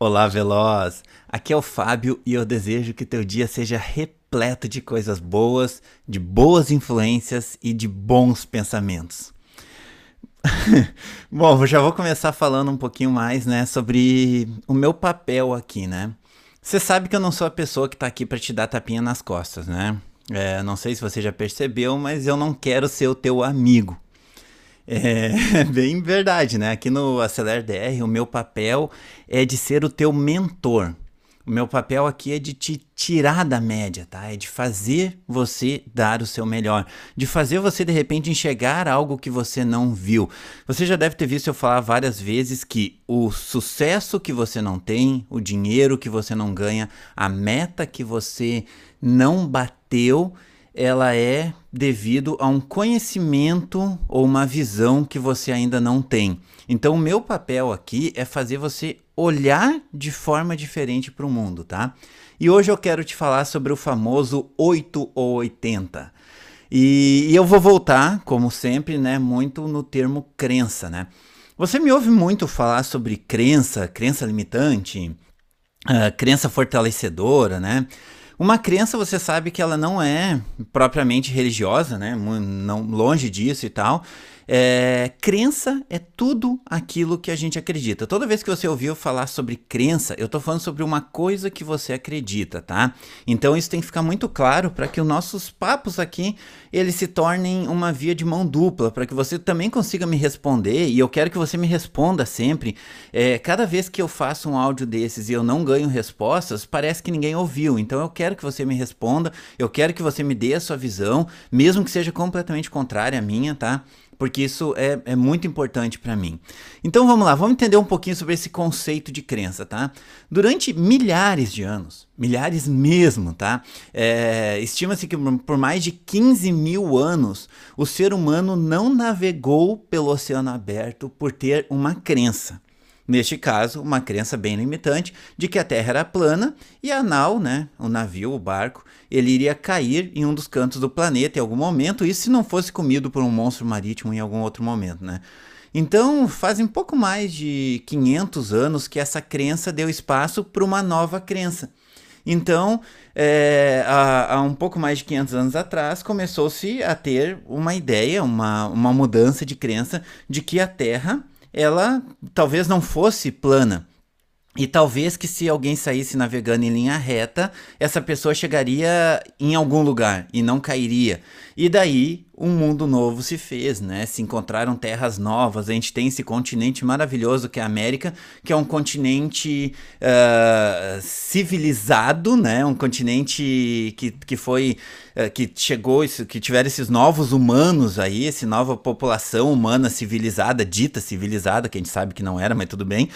Olá, Veloz! Aqui é o Fábio e eu desejo que teu dia seja repleto de coisas boas, de boas influências e de bons pensamentos. Bom, já vou começar falando um pouquinho mais, né, sobre o meu papel aqui, né? Você sabe que eu não sou a pessoa que tá aqui para te dar tapinha nas costas, né? É, não sei se você já percebeu, mas eu não quero ser o teu amigo. É bem verdade, né? Aqui no Acelera DR, o meu papel é de ser o teu mentor. O meu papel aqui é de te tirar da média, tá? É de fazer você dar o seu melhor, de fazer você de repente enxergar algo que você não viu. Você já deve ter visto eu falar várias vezes que o sucesso que você não tem, o dinheiro que você não ganha, a meta que você não bateu, ela é devido a um conhecimento ou uma visão que você ainda não tem. Então, o meu papel aqui é fazer você olhar de forma diferente para o mundo, tá? E hoje eu quero te falar sobre o famoso 8 ou 80. E, e eu vou voltar, como sempre, né, muito no termo crença, né? Você me ouve muito falar sobre crença, crença limitante, uh, crença fortalecedora, né? Uma crença, você sabe que ela não é propriamente religiosa, né? Não, longe disso e tal. É, crença é tudo aquilo que a gente acredita. Toda vez que você ouviu falar sobre crença, eu estou falando sobre uma coisa que você acredita, tá? Então isso tem que ficar muito claro para que os nossos papos aqui eles se tornem uma via de mão dupla, para que você também consiga me responder. E eu quero que você me responda sempre. É, cada vez que eu faço um áudio desses e eu não ganho respostas, parece que ninguém ouviu. Então eu quero que você me responda, eu quero que você me dê a sua visão, mesmo que seja completamente contrária à minha, tá? Porque isso é, é muito importante para mim. Então vamos lá, vamos entender um pouquinho sobre esse conceito de crença, tá? Durante milhares de anos, milhares mesmo, tá? É, Estima-se que por mais de 15 mil anos o ser humano não navegou pelo oceano aberto por ter uma crença. Neste caso, uma crença bem limitante de que a Terra era plana e a nau, né, o navio, o barco, ele iria cair em um dos cantos do planeta em algum momento, isso se não fosse comido por um monstro marítimo em algum outro momento, né? Então, fazem pouco mais de 500 anos que essa crença deu espaço para uma nova crença. Então, é, há, há, um pouco mais de 500 anos atrás, começou-se a ter uma ideia, uma, uma mudança de crença de que a Terra ela talvez não fosse plana. E talvez que se alguém saísse navegando em linha reta, essa pessoa chegaria em algum lugar e não cairia. E daí um mundo novo se fez, né? Se encontraram terras novas. A gente tem esse continente maravilhoso que é a América, que é um continente uh, civilizado, né? Um continente que, que foi uh, que chegou, que tiveram esses novos humanos aí, essa nova população humana civilizada, dita civilizada, que a gente sabe que não era, mas tudo bem.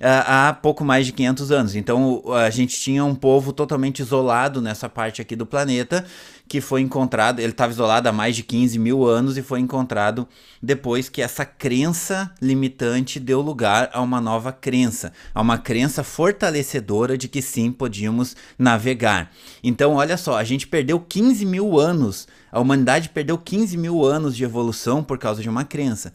Uh, há pouco mais de 500 anos. Então a gente tinha um povo totalmente isolado nessa parte aqui do planeta que foi encontrado, ele estava isolado há mais de 15 mil anos e foi encontrado depois que essa crença limitante deu lugar a uma nova crença, a uma crença fortalecedora de que sim, podíamos navegar. Então, olha só, a gente perdeu 15 mil anos, a humanidade perdeu 15 mil anos de evolução por causa de uma crença.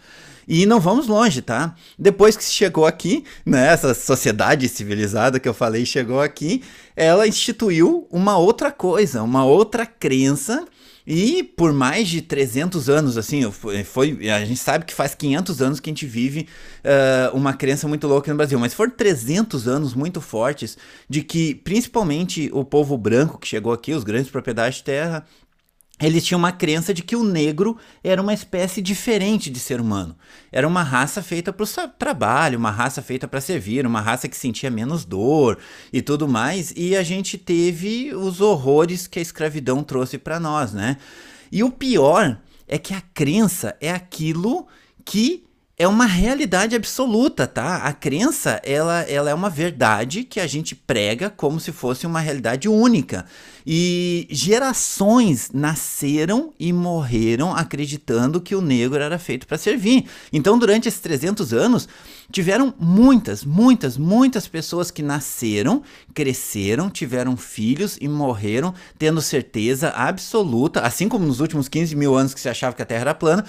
E não vamos longe, tá? Depois que chegou aqui, né, essa sociedade civilizada que eu falei chegou aqui, ela instituiu uma outra coisa, uma outra crença e por mais de 300 anos, assim, foi, a gente sabe que faz 500 anos que a gente vive uh, uma crença muito louca no Brasil, mas foram 300 anos muito fortes de que, principalmente o povo branco que chegou aqui, os grandes propriedades de terra, eles tinham uma crença de que o negro era uma espécie diferente de ser humano. Era uma raça feita para o trabalho, uma raça feita para servir, uma raça que sentia menos dor e tudo mais. E a gente teve os horrores que a escravidão trouxe para nós, né? E o pior é que a crença é aquilo que é uma realidade absoluta, tá? A crença, ela, ela é uma verdade que a gente prega como se fosse uma realidade única. E gerações nasceram e morreram acreditando que o negro era feito para servir. Então, durante esses 300 anos, tiveram muitas, muitas, muitas pessoas que nasceram, cresceram, tiveram filhos e morreram tendo certeza absoluta, assim como nos últimos 15 mil anos que se achava que a Terra era plana,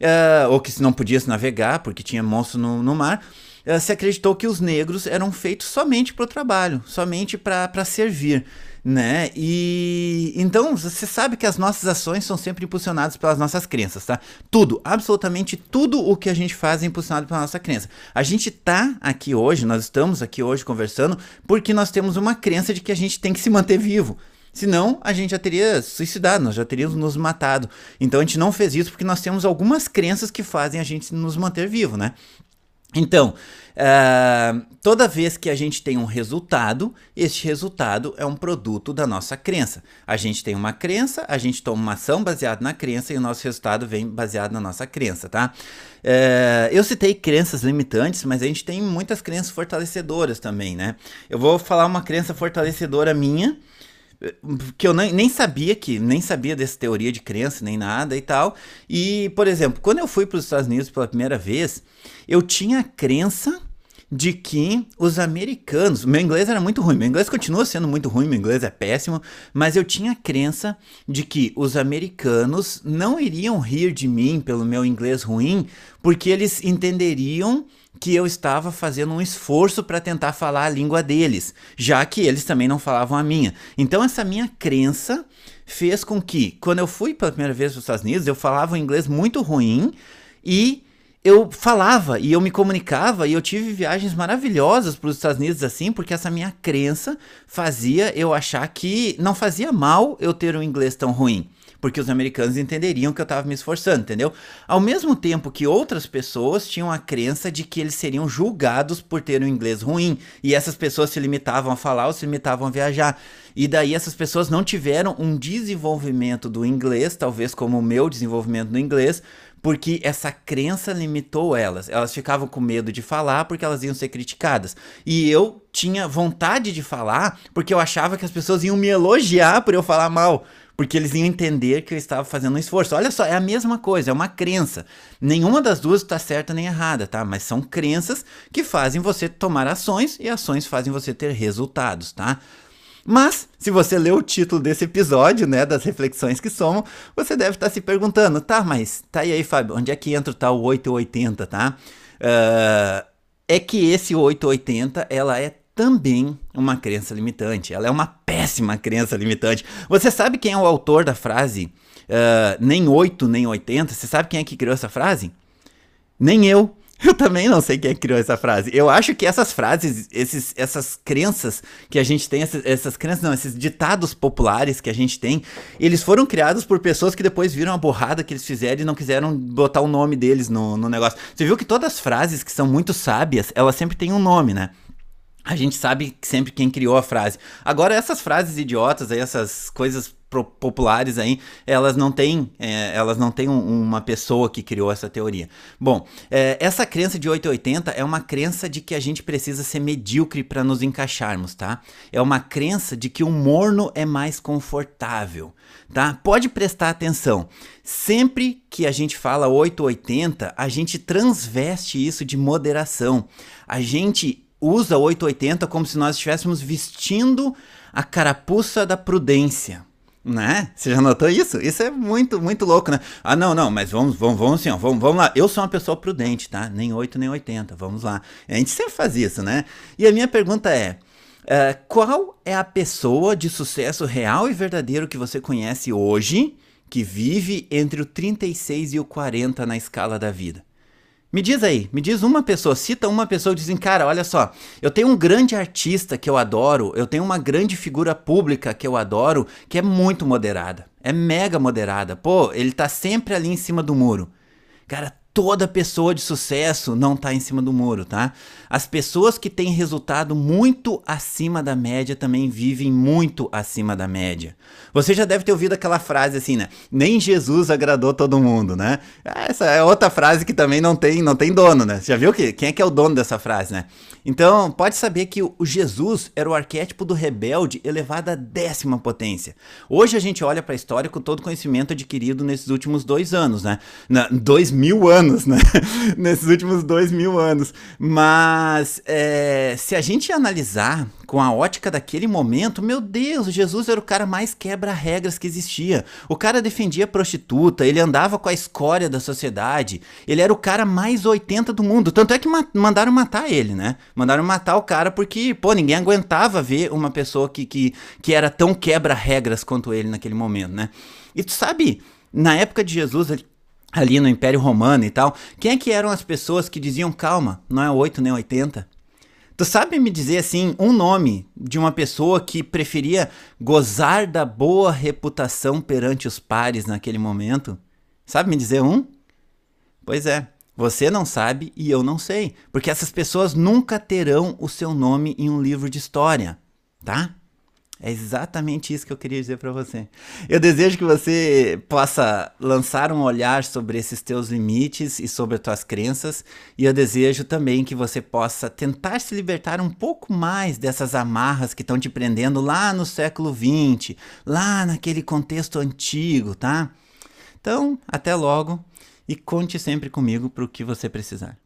uh, ou que não podia se navegar porque tinha monstro no, no mar. uh, se acreditou que os negros eram feitos somente para o trabalho, somente para servir né? E então você sabe que as nossas ações são sempre impulsionadas pelas nossas crenças, tá? Tudo, absolutamente tudo o que a gente faz é impulsionado pela nossa crença. A gente tá aqui hoje, nós estamos aqui hoje conversando porque nós temos uma crença de que a gente tem que se manter vivo. Senão, a gente já teria suicidado, nós já teríamos nos matado. Então, a gente não fez isso porque nós temos algumas crenças que fazem a gente nos manter vivo, né? Então, uh, toda vez que a gente tem um resultado, este resultado é um produto da nossa crença. A gente tem uma crença, a gente toma uma ação baseada na crença e o nosso resultado vem baseado na nossa crença, tá? Uh, eu citei crenças limitantes, mas a gente tem muitas crenças fortalecedoras também, né? Eu vou falar uma crença fortalecedora minha, que eu nem, nem sabia que nem sabia dessa teoria de crença nem nada e tal. E, por exemplo, quando eu fui para os Estados Unidos pela primeira vez, eu tinha a crença de que os americanos, meu inglês era muito ruim, meu inglês continua sendo muito ruim, meu inglês é péssimo, mas eu tinha a crença de que os americanos não iriam rir de mim pelo meu inglês ruim, porque eles entenderiam que eu estava fazendo um esforço para tentar falar a língua deles, já que eles também não falavam a minha. Então essa minha crença fez com que, quando eu fui pela primeira vez para os Estados Unidos, eu falava um inglês muito ruim e eu falava e eu me comunicava e eu tive viagens maravilhosas para os Estados Unidos assim, porque essa minha crença fazia eu achar que não fazia mal eu ter um inglês tão ruim porque os americanos entenderiam que eu estava me esforçando, entendeu? Ao mesmo tempo que outras pessoas tinham a crença de que eles seriam julgados por ter um inglês ruim, e essas pessoas se limitavam a falar ou se limitavam a viajar. E daí essas pessoas não tiveram um desenvolvimento do inglês, talvez como o meu desenvolvimento no inglês, porque essa crença limitou elas. Elas ficavam com medo de falar porque elas iam ser criticadas. E eu tinha vontade de falar porque eu achava que as pessoas iam me elogiar por eu falar mal porque eles iam entender que eu estava fazendo um esforço. Olha só, é a mesma coisa, é uma crença. Nenhuma das duas está certa nem errada, tá? Mas são crenças que fazem você tomar ações e ações fazem você ter resultados, tá? Mas, se você leu o título desse episódio, né, das reflexões que somam, você deve estar tá se perguntando, tá, mas tá aí, Fábio, onde é que entra o tal 880, tá? Uh, é que esse 880, ela é também uma crença limitante. Ela é uma péssima crença limitante. Você sabe quem é o autor da frase uh, nem 8 nem 80? Você sabe quem é que criou essa frase? Nem eu. Eu também não sei quem é criou essa frase. Eu acho que essas frases, esses, essas crenças que a gente tem, essas, essas crenças, não, esses ditados populares que a gente tem, eles foram criados por pessoas que depois viram a borrada que eles fizeram e não quiseram botar o nome deles no, no negócio. Você viu que todas as frases que são muito sábias, elas sempre têm um nome, né? a gente sabe sempre quem criou a frase. Agora, essas frases idiotas aí, essas coisas populares aí, elas não têm, é, elas não têm um, uma pessoa que criou essa teoria. Bom, é, essa crença de 880 é uma crença de que a gente precisa ser medíocre para nos encaixarmos, tá? É uma crença de que o morno é mais confortável, tá? Pode prestar atenção. Sempre que a gente fala 880, a gente transveste isso de moderação. A gente usa 880 como se nós estivéssemos vestindo a carapuça da prudência. Né? Você já notou isso? Isso é muito, muito louco, né? Ah, não, não, mas vamos, vamos, vamos assim, ó, vamos, vamos lá. Eu sou uma pessoa prudente, tá? Nem 8, nem 80, vamos lá. A gente sempre faz isso, né? E a minha pergunta é: uh, qual é a pessoa de sucesso real e verdadeiro que você conhece hoje que vive entre o 36 e o 40 na escala da vida? Me diz aí, me diz uma pessoa, cita uma pessoa e diz assim, cara, olha só, eu tenho um grande artista que eu adoro, eu tenho uma grande figura pública que eu adoro, que é muito moderada, é mega moderada. Pô, ele tá sempre ali em cima do muro. Cara, toda pessoa de sucesso não está em cima do muro, tá? As pessoas que têm resultado muito acima da média também vivem muito acima da média. Você já deve ter ouvido aquela frase assim, né? Nem Jesus agradou todo mundo, né? Essa é outra frase que também não tem, não tem dono, né? Já viu que quem é que é o dono dessa frase, né? Então, pode saber que o Jesus era o arquétipo do rebelde elevado à décima potência. Hoje a gente olha para a história com todo o conhecimento adquirido nesses últimos dois anos, né? Na, dois mil anos anos, né? Nesses últimos dois mil anos. Mas é, se a gente analisar com a ótica daquele momento, meu Deus, Jesus era o cara mais quebra-regras que existia. O cara defendia prostituta, ele andava com a escória da sociedade, ele era o cara mais 80 do mundo. Tanto é que ma mandaram matar ele, né? Mandaram matar o cara porque, pô, ninguém aguentava ver uma pessoa que, que, que era tão quebra-regras quanto ele naquele momento, né? E tu sabe, na época de Jesus, ali no Império Romano e tal, quem é que eram as pessoas que diziam, calma, não é 8 nem 80? Tu sabe me dizer assim um nome de uma pessoa que preferia gozar da boa reputação perante os pares naquele momento? Sabe me dizer um? Pois é, você não sabe e eu não sei, porque essas pessoas nunca terão o seu nome em um livro de história, tá? É exatamente isso que eu queria dizer para você. Eu desejo que você possa lançar um olhar sobre esses teus limites e sobre as tuas crenças, e eu desejo também que você possa tentar se libertar um pouco mais dessas amarras que estão te prendendo lá no século XX, lá naquele contexto antigo, tá? Então, até logo e conte sempre comigo para o que você precisar.